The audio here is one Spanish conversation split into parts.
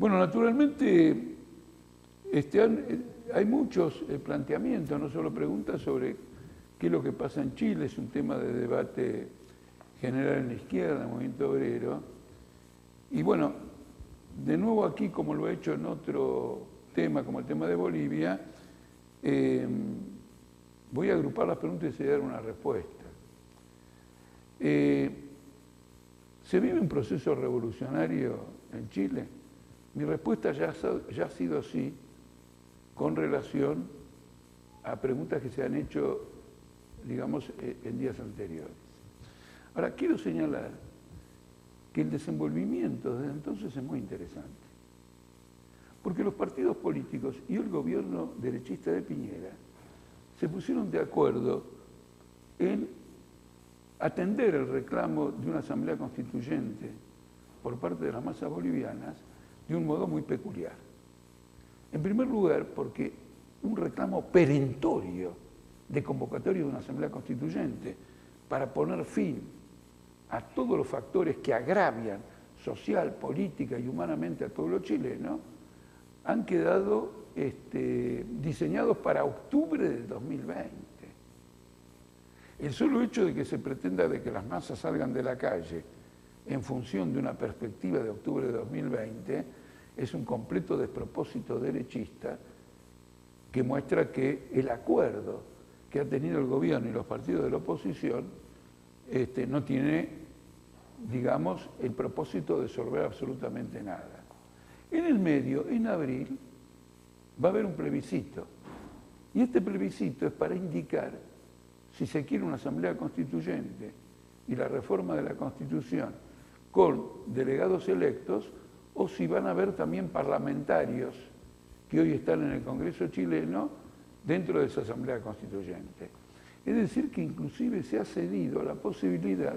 Bueno, naturalmente este, hay muchos eh, planteamientos, no solo preguntas sobre qué es lo que pasa en Chile, es un tema de debate general en la izquierda, en movimiento obrero. Y bueno, de nuevo aquí, como lo he hecho en otro tema, como el tema de Bolivia, eh, voy a agrupar las preguntas y dar una respuesta. Eh, ¿Se vive un proceso revolucionario en Chile? Mi respuesta ya, ha sido sí, con relación a preguntas que se han hecho, digamos, eh, en días anteriores. Ahora, quiero señalar que el desenvolvimiento desde entonces es muy interesante. Porque los partidos políticos y el gobierno derechista de Piñera se pusieron de acuerdo en atender el reclamo de una asamblea constituyente por parte de las masas bolivianas de un modo muy peculiar. En primer lugar, porque un reclamo perentorio de convocatoria de una asamblea constituyente para poner fin a todos los factores que agravian social, política y humanamente al pueblo chileno, han quedado este, diseñados para octubre del 2020. El solo hecho de que se pretenda de que las masas salgan de la calle en función de una perspectiva de octubre de 2020 es un completo despropósito derechista que muestra que el acuerdo que ha tenido el gobierno y los partidos de la oposición este, no tiene digamos, el propósito de resolver absolutamente nada. En el medio, en abril, va a haber un plebiscito. Y este plebiscito es para indicar si se quiere una asamblea constituyente y la reforma de la Constitución con delegados electos o si van a haber también parlamentarios que hoy están en el Congreso chileno dentro de esa asamblea constituyente. Es decir, que inclusive se ha cedido la posibilidad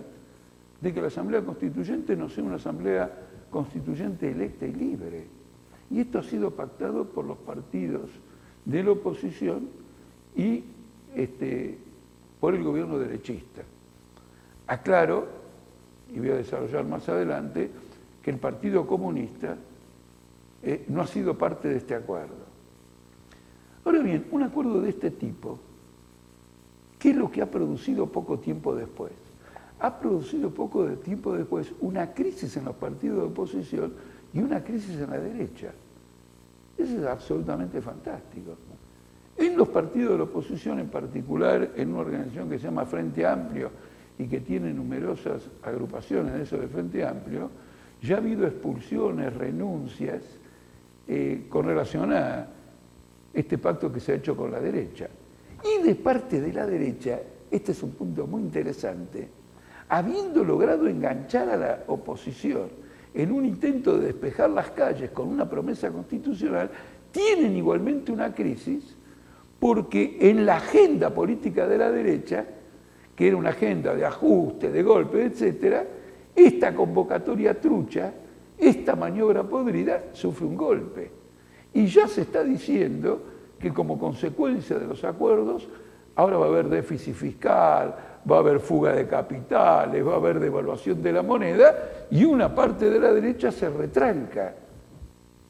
de que la Asamblea Constituyente no sea una Asamblea Constituyente electa y libre. Y esto ha sido pactado por los partidos de la oposición y este, por el gobierno derechista. Aclaro, y voy a desarrollar más adelante, que el Partido Comunista eh, no ha sido parte de este acuerdo. Ahora bien, un acuerdo de este tipo, ¿qué es lo que ha producido poco tiempo después? ha producido poco de tiempo después una crisis en los partidos de oposición y una crisis en la derecha. Eso es absolutamente fantástico. En los partidos de la oposición, en particular en una organización que se llama Frente Amplio y que tiene numerosas agrupaciones de eso de Frente Amplio, ya ha habido expulsiones, renuncias eh, con relación a este pacto que se ha hecho con la derecha. Y de parte de la derecha, este es un punto muy interesante, habiendo logrado enganchar a la oposición en un intento de despejar las calles con una promesa constitucional, tienen igualmente una crisis porque en la agenda política de la derecha, que era una agenda de ajuste, de golpe, etc., esta convocatoria trucha, esta maniobra podrida, sufre un golpe. Y ya se está diciendo que como consecuencia de los acuerdos, ahora va a haber déficit fiscal, va a haber fuga de capitales, va a haber devaluación de la moneda y una parte de la derecha se retranca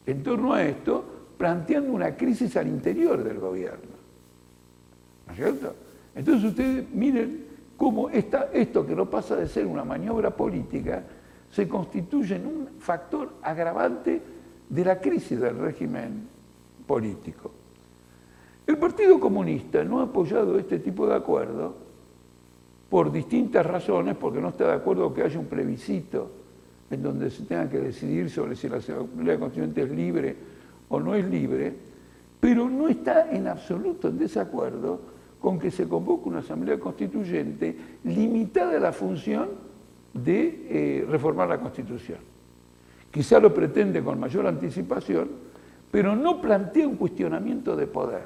en torno a esto, planteando una crisis al interior del gobierno. ¿No es cierto? Entonces ustedes miren cómo esto que no pasa de ser una maniobra política se constituye en un factor agravante de la crisis del régimen político. El Partido Comunista no ha apoyado este tipo de acuerdo por distintas razones, porque no está de acuerdo que haya un plebiscito en donde se tenga que decidir sobre si la Asamblea Constituyente es libre o no es libre, pero no está en absoluto en desacuerdo con que se convoque una Asamblea Constituyente limitada a la función de eh, reformar la Constitución. Quizá lo pretende con mayor anticipación, pero no plantea un cuestionamiento de poder.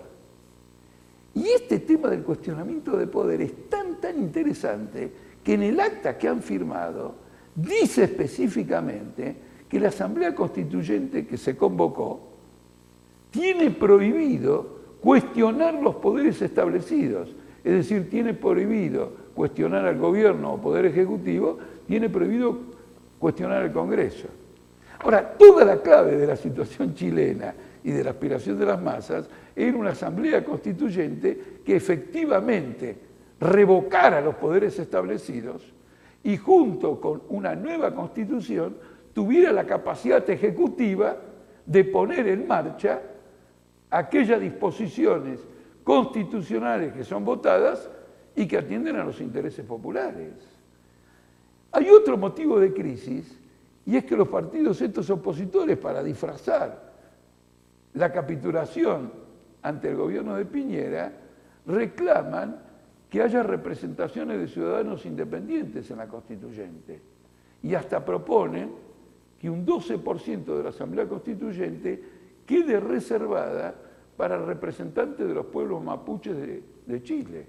Y este tema del cuestionamiento de poder es tan, tan interesante que en el acta que han firmado dice específicamente que la Asamblea Constituyente que se convocó tiene prohibido cuestionar los poderes establecidos, es decir, tiene prohibido cuestionar al gobierno o poder ejecutivo, tiene prohibido cuestionar al Congreso. Ahora, toda la clave de la situación chilena y de la aspiración de las masas era una asamblea constituyente que efectivamente revocara los poderes establecidos y junto con una nueva constitución tuviera la capacidad ejecutiva de poner en marcha aquellas disposiciones constitucionales que son votadas y que atienden a los intereses populares. Hay otro motivo de crisis y es que los partidos estos opositores para disfrazar la capitulación ante el gobierno de Piñera reclaman que haya representaciones de ciudadanos independientes en la constituyente y hasta proponen que un 12% de la Asamblea Constituyente quede reservada para representantes de los pueblos mapuches de, Chile.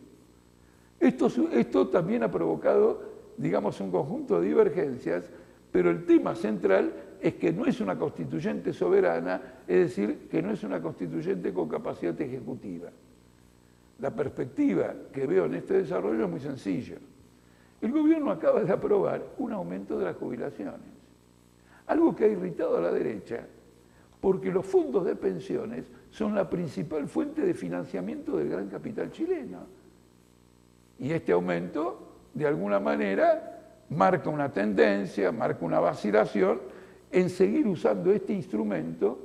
Esto, esto también ha provocado, digamos, un conjunto de divergencias, pero el tema central es que no es una constituyente soberana, es decir, que no es una constituyente con capacidad ejecutiva. La perspectiva que veo en este desarrollo es muy sencilla. El gobierno acaba de aprobar un aumento de las jubilaciones, algo que ha irritado a la derecha, porque los fondos de pensiones son la principal fuente de financiamiento del gran capital chileno. Y este aumento, de alguna manera, marca una tendencia, marca una vacilación en seguir usando este instrumento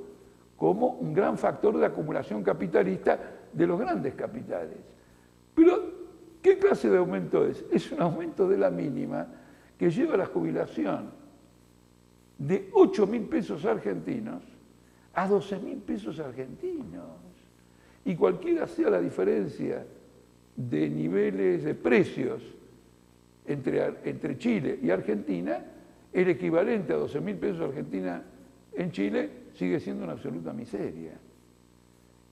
como un gran factor de acumulación capitalista de los grandes capitales. Pero, ¿qué clase de aumento es? Es un aumento de la mínima que lleva la jubilación de 8 mil pesos argentinos a 12 mil pesos argentinos. Y cualquiera sea la diferencia de niveles de precios entre, entre Chile y Argentina, el equivalente a 12 mil pesos argentinos en Chile sigue siendo una absoluta miseria.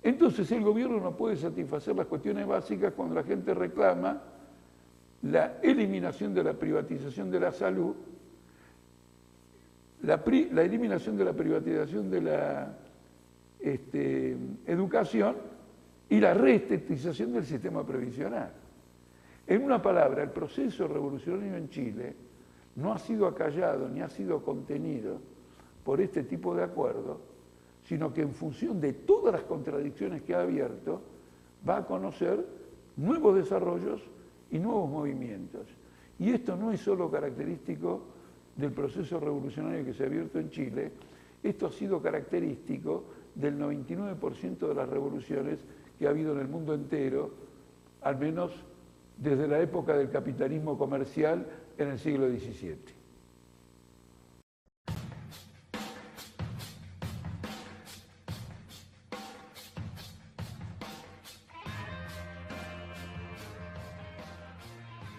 Entonces el gobierno no puede satisfacer las cuestiones básicas cuando la gente reclama la eliminación de la privatización de la salud, la, eliminación de la privatización de la este, educación y la reestetización del sistema previsional. En una palabra, el proceso revolucionario en Chile no ha sido acallado ni ha sido contenido por este tipo de acuerdos, sino que en función de todas las contradicciones que ha abierto, va a conocer nuevos desarrollos y nuevos movimientos. Y esto no es solo característico del proceso revolucionario que se ha abierto en Chile, esto ha sido característico del 99% de las revoluciones que ha habido en el mundo entero, al menos desde la época del capitalismo comercial en el siglo XVII.